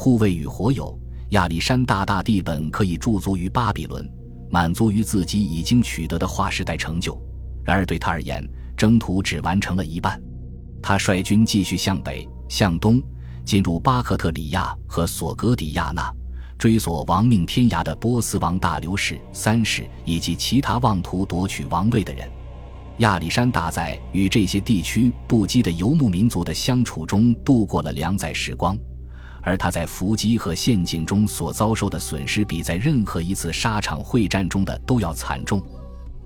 护卫与火友，亚历山大大帝本可以驻足于巴比伦，满足于自己已经取得的划时代成就。然而对他而言，征途只完成了一半。他率军继续向北、向东，进入巴克特里亚和索格底亚那，追索亡命天涯的波斯王大流士三世以及其他妄图夺取王位的人。亚历山大在与这些地区不羁的游牧民族的相处中度过了两载时光。而他在伏击和陷阱中所遭受的损失，比在任何一次沙场会战中的都要惨重。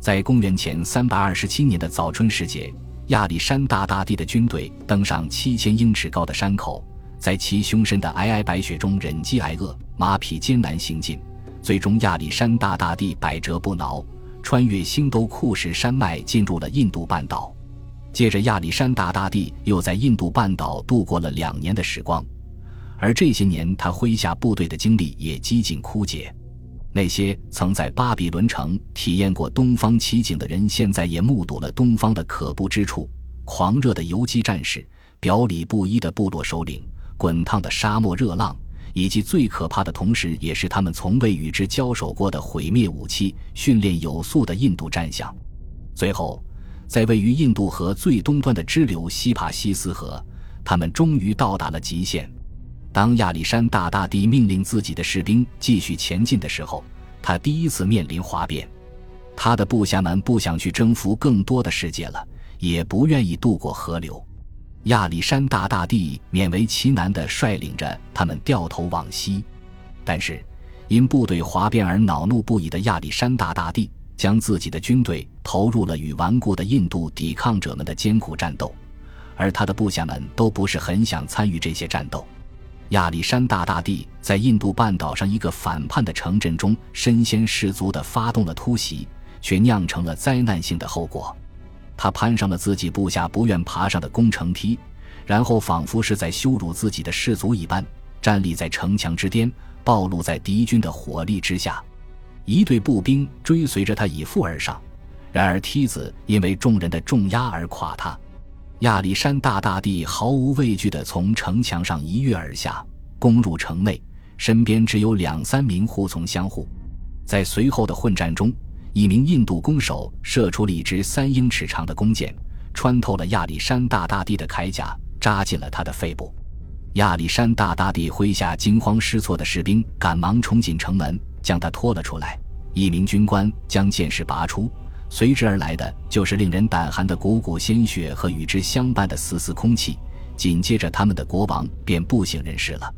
在公元前三百二十七年的早春时节，亚历山大大帝的军队登上七千英尺高的山口，在其凶深的皑皑白雪中忍饥挨饿，马匹艰难行进。最终，亚历山大大帝百折不挠，穿越星斗库什山脉，进入了印度半岛。接着，亚历山大大帝又在印度半岛度过了两年的时光。而这些年，他麾下部队的精力也几近枯竭。那些曾在巴比伦城体验过东方奇景的人，现在也目睹了东方的可怖之处：狂热的游击战士、表里不一的部落首领、滚烫的沙漠热浪，以及最可怕的同时也是他们从未与之交手过的毁灭武器训练有素的印度战象。最后，在位于印度河最东端的支流西帕西斯河，他们终于到达了极限。当亚历山大大帝命令自己的士兵继续前进的时候，他第一次面临哗变。他的部下们不想去征服更多的世界了，也不愿意渡过河流。亚历山大大帝勉为其难地率领着他们掉头往西，但是因部队哗变而恼怒不已的亚历山大大帝，将自己的军队投入了与顽固的印度抵抗者们的艰苦战斗，而他的部下们都不是很想参与这些战斗。亚历山大大帝在印度半岛上一个反叛的城镇中身先士卒地发动了突袭，却酿成了灾难性的后果。他攀上了自己部下不愿爬上的攻城梯，然后仿佛是在羞辱自己的士卒一般，站立在城墙之巅，暴露在敌军的火力之下。一队步兵追随着他以赴而上，然而梯子因为众人的重压而垮塌。亚历山大大帝毫无畏惧地从城墙上一跃而下，攻入城内，身边只有两三名护从相护。在随后的混战中，一名印度弓手射出了一支三英尺长的弓箭，穿透了亚历山大大帝的铠甲，扎进了他的肺部。亚历山大大帝麾下惊慌失措的士兵赶忙冲进城门，将他拖了出来。一名军官将箭矢拔出。随之而来的就是令人胆寒的股股鲜血和与之相伴的丝丝空气。紧接着，他们的国王便不省人事了。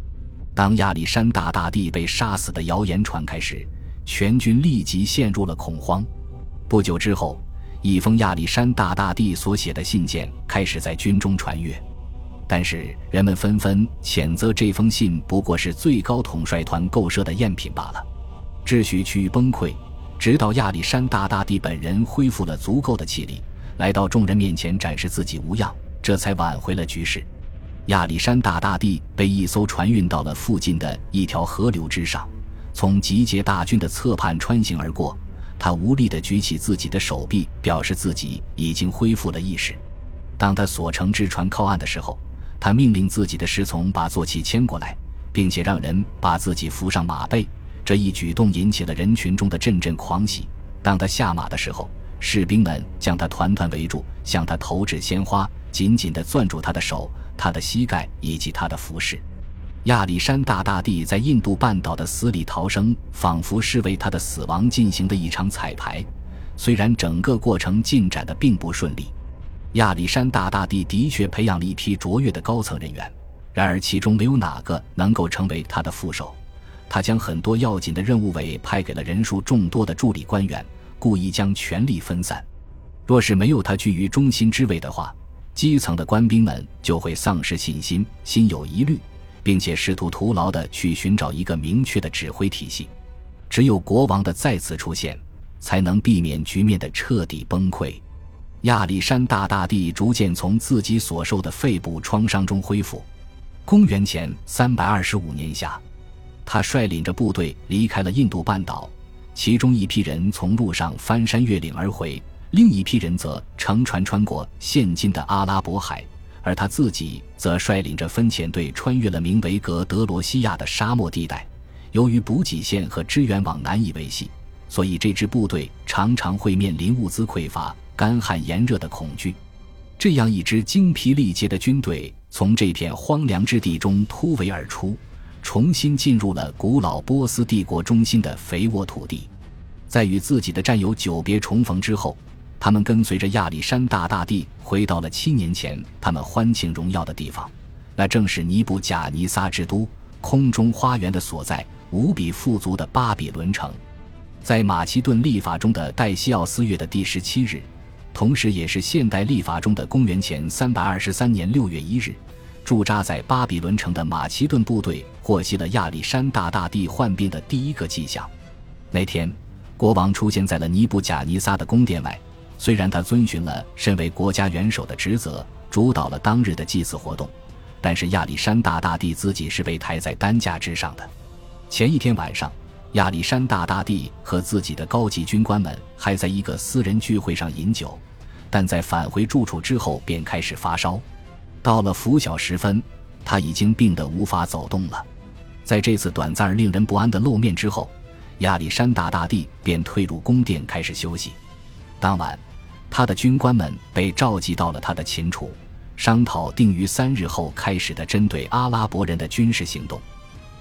当亚历山大大帝被杀死的谣言传开时，全军立即陷入了恐慌。不久之后，一封亚历山大大帝所写的信件开始在军中传阅，但是人们纷纷谴责这封信不过是最高统帅团构设的赝品罢了。秩序趋于崩溃。直到亚历山大大帝本人恢复了足够的气力，来到众人面前展示自己无恙，这才挽回了局势。亚历山大大帝被一艘船运到了附近的一条河流之上，从集结大军的侧畔穿行而过。他无力地举起自己的手臂，表示自己已经恢复了意识。当他所乘之船靠岸的时候，他命令自己的侍从把坐骑牵过来，并且让人把自己扶上马背。这一举动引起了人群中的阵阵狂喜。当他下马的时候，士兵们将他团团围住，向他投掷鲜花，紧紧地攥住他的手、他的膝盖以及他的服饰。亚历山大大帝在印度半岛的死里逃生，仿佛是为他的死亡进行的一场彩排。虽然整个过程进展的并不顺利，亚历山大大帝的确培养了一批卓越的高层人员，然而其中没有哪个能够成为他的副手。他将很多要紧的任务委派给了人数众多的助理官员，故意将权力分散。若是没有他居于中心之位的话，基层的官兵们就会丧失信心，心有疑虑，并且试图徒劳地去寻找一个明确的指挥体系。只有国王的再次出现，才能避免局面的彻底崩溃。亚历山大大帝逐渐从自己所受的肺部创伤中恢复。公元前三百二十五年夏。他率领着部队离开了印度半岛，其中一批人从路上翻山越岭而回，另一批人则乘船穿过现今的阿拉伯海，而他自己则率领着分遣队穿越了名为格德罗西亚的沙漠地带。由于补给线和支援网难以维系，所以这支部队常常会面临物资匮乏、干旱炎热的恐惧。这样一支精疲力竭的军队从这片荒凉之地中突围而出，重新进入了古老波斯帝国中心的肥沃土地。在与自己的战友久别重逢之后，他们跟随着亚历山大大帝回到了七年前他们欢庆荣耀的地方，那正是尼布贾尼撒之都、空中花园的所在。无比富足的巴比伦城，在马其顿历法中的戴西奥斯月的第十七日，同时也是现代历法中的公元前三百二十三年六月一日，驻扎在巴比伦城的马其顿部队获悉了亚历山大大帝患病的第一个迹象。那天，国王出现在了尼布贾尼撒的宫殿外。虽然他遵循了身为国家元首的职责，主导了当日的祭祀活动，但是亚历山大大帝自己是被抬在担架之上的。前一天晚上，亚历山大大帝和自己的高级军官们还在一个私人聚会上饮酒，但在返回住处之后便开始发烧。到了拂晓时分，他已经病得无法走动了。在这次短暂而令人不安的露面之后，亚历山大大帝便退入宫殿开始休息。当晚，他的军官们被召集到了他的寝处，商讨定于三日后开始的针对阿拉伯人的军事行动。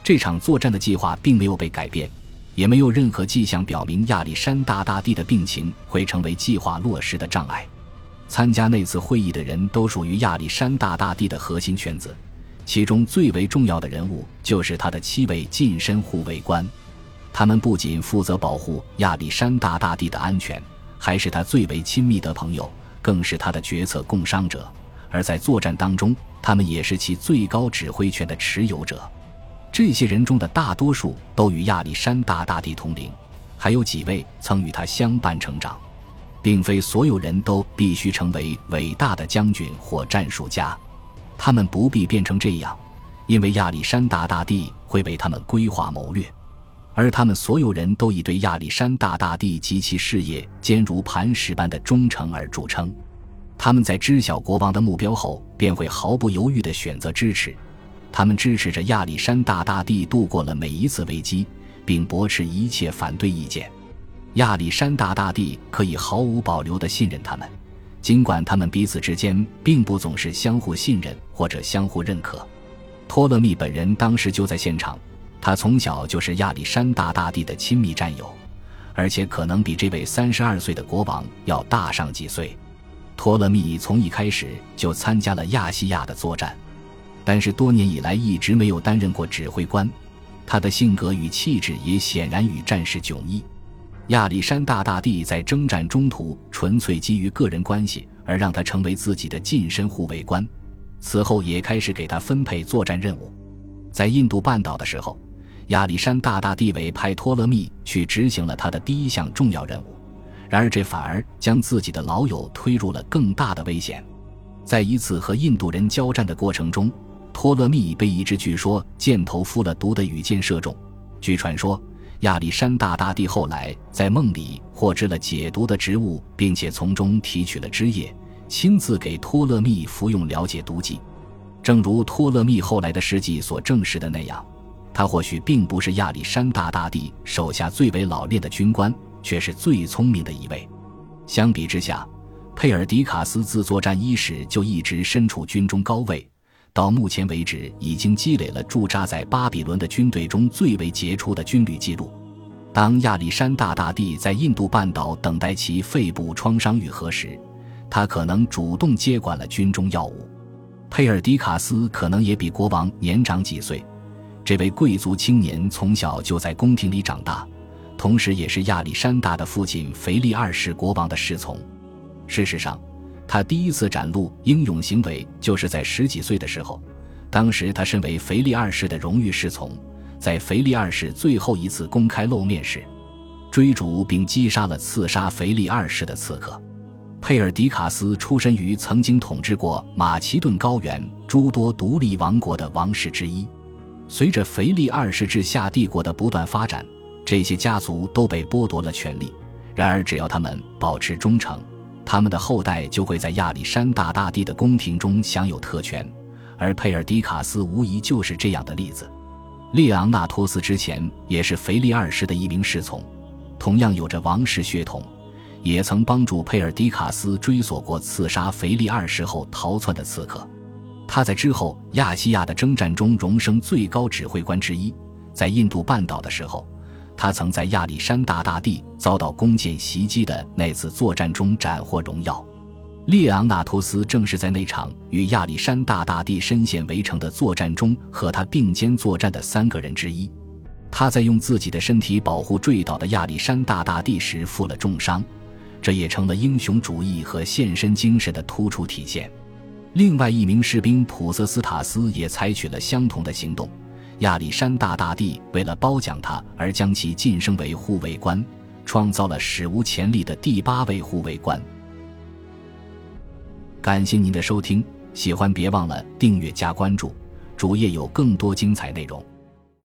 这场作战的计划并没有被改变，也没有任何迹象表明亚历山大大帝的病情会成为计划落实的障碍。参加那次会议的人都属于亚历山大大帝的核心圈子，其中最为重要的人物就是他的七位近身护卫官。他们不仅负责保护亚历山大大帝的安全，还是他最为亲密的朋友，更是他的决策共商者。而在作战当中，他们也是其最高指挥权的持有者。这些人中的大多数都与亚历山大大帝同龄，还有几位曾与他相伴成长。并非所有人都必须成为伟大的将军或战术家，他们不必变成这样，因为亚历山大大帝会为他们规划谋略。而他们所有人都以对亚历山大大帝及其事业坚如磐石般的忠诚而著称。他们在知晓国王的目标后，便会毫不犹豫地选择支持。他们支持着亚历山大大帝度过了每一次危机，并驳斥一切反对意见。亚历山大大帝可以毫无保留地信任他们，尽管他们彼此之间并不总是相互信任或者相互认可。托勒密本人当时就在现场，他从小就是亚历山大大帝的亲密战友，而且可能比这位三十二岁的国王要大上几岁。托勒密从一开始就参加了亚细亚的作战。但是多年以来一直没有担任过指挥官，他的性格与气质也显然与战士迥异。亚历山大大帝在征战中途纯粹基于个人关系而让他成为自己的近身护卫官，此后也开始给他分配作战任务。在印度半岛的时候，亚历山大大帝委派托勒密去执行了他的第一项重要任务，然而这反而将自己的老友推入了更大的危险。在一次和印度人交战的过程中。托勒密被一支据说箭头敷了毒的羽箭射中。据传说，亚历山大大帝后来在梦里获知了解毒的植物，并且从中提取了汁液，亲自给托勒密服用了解毒剂。正如托勒密后来的事迹所证实的那样，他或许并不是亚历山大大帝手下最为老练的军官，却是最聪明的一位。相比之下，佩尔迪卡斯自作战伊始就一直身处军中高位。到目前为止，已经积累了驻扎在巴比伦的军队中最为杰出的军旅记录。当亚历山大大帝在印度半岛等待其肺部创伤愈合时，他可能主动接管了军中要务。佩尔迪卡斯可能也比国王年长几岁。这位贵族青年从小就在宫廷里长大，同时也是亚历山大的父亲腓力二世国王的侍从。事实上。他第一次展露英勇行为，就是在十几岁的时候。当时他身为腓力二世的荣誉侍从，在腓力二世最后一次公开露面时，追逐并击杀了刺杀腓力二世的刺客。佩尔迪卡斯出身于曾经统治过马其顿高原诸多独立王国的王室之一。随着腓力二世治下帝国的不断发展，这些家族都被剥夺了权力。然而，只要他们保持忠诚。他们的后代就会在亚历山大大帝的宫廷中享有特权，而佩尔迪卡斯无疑就是这样的例子。列昂纳托斯之前也是腓力二世的一名侍从，同样有着王室血统，也曾帮助佩尔迪卡斯追索过刺杀腓力二世后逃窜的刺客。他在之后亚细亚的征战中荣升最高指挥官之一。在印度半岛的时候，他曾在亚历山大大帝遭到弓箭袭击的那次作战中斩获荣耀。列昂纳托斯正是在那场与亚历山大大帝深陷围城的作战中和他并肩作战的三个人之一。他在用自己的身体保护坠倒的亚历山大大帝时负了重伤，这也成了英雄主义和献身精神的突出体现。另外一名士兵普瑟斯塔斯也采取了相同的行动。亚历山大大帝为了褒奖他而将其晋升为护卫官，创造了史无前例的第八位护卫官。感谢您的收听，喜欢别忘了订阅加关注，主页有更多精彩内容。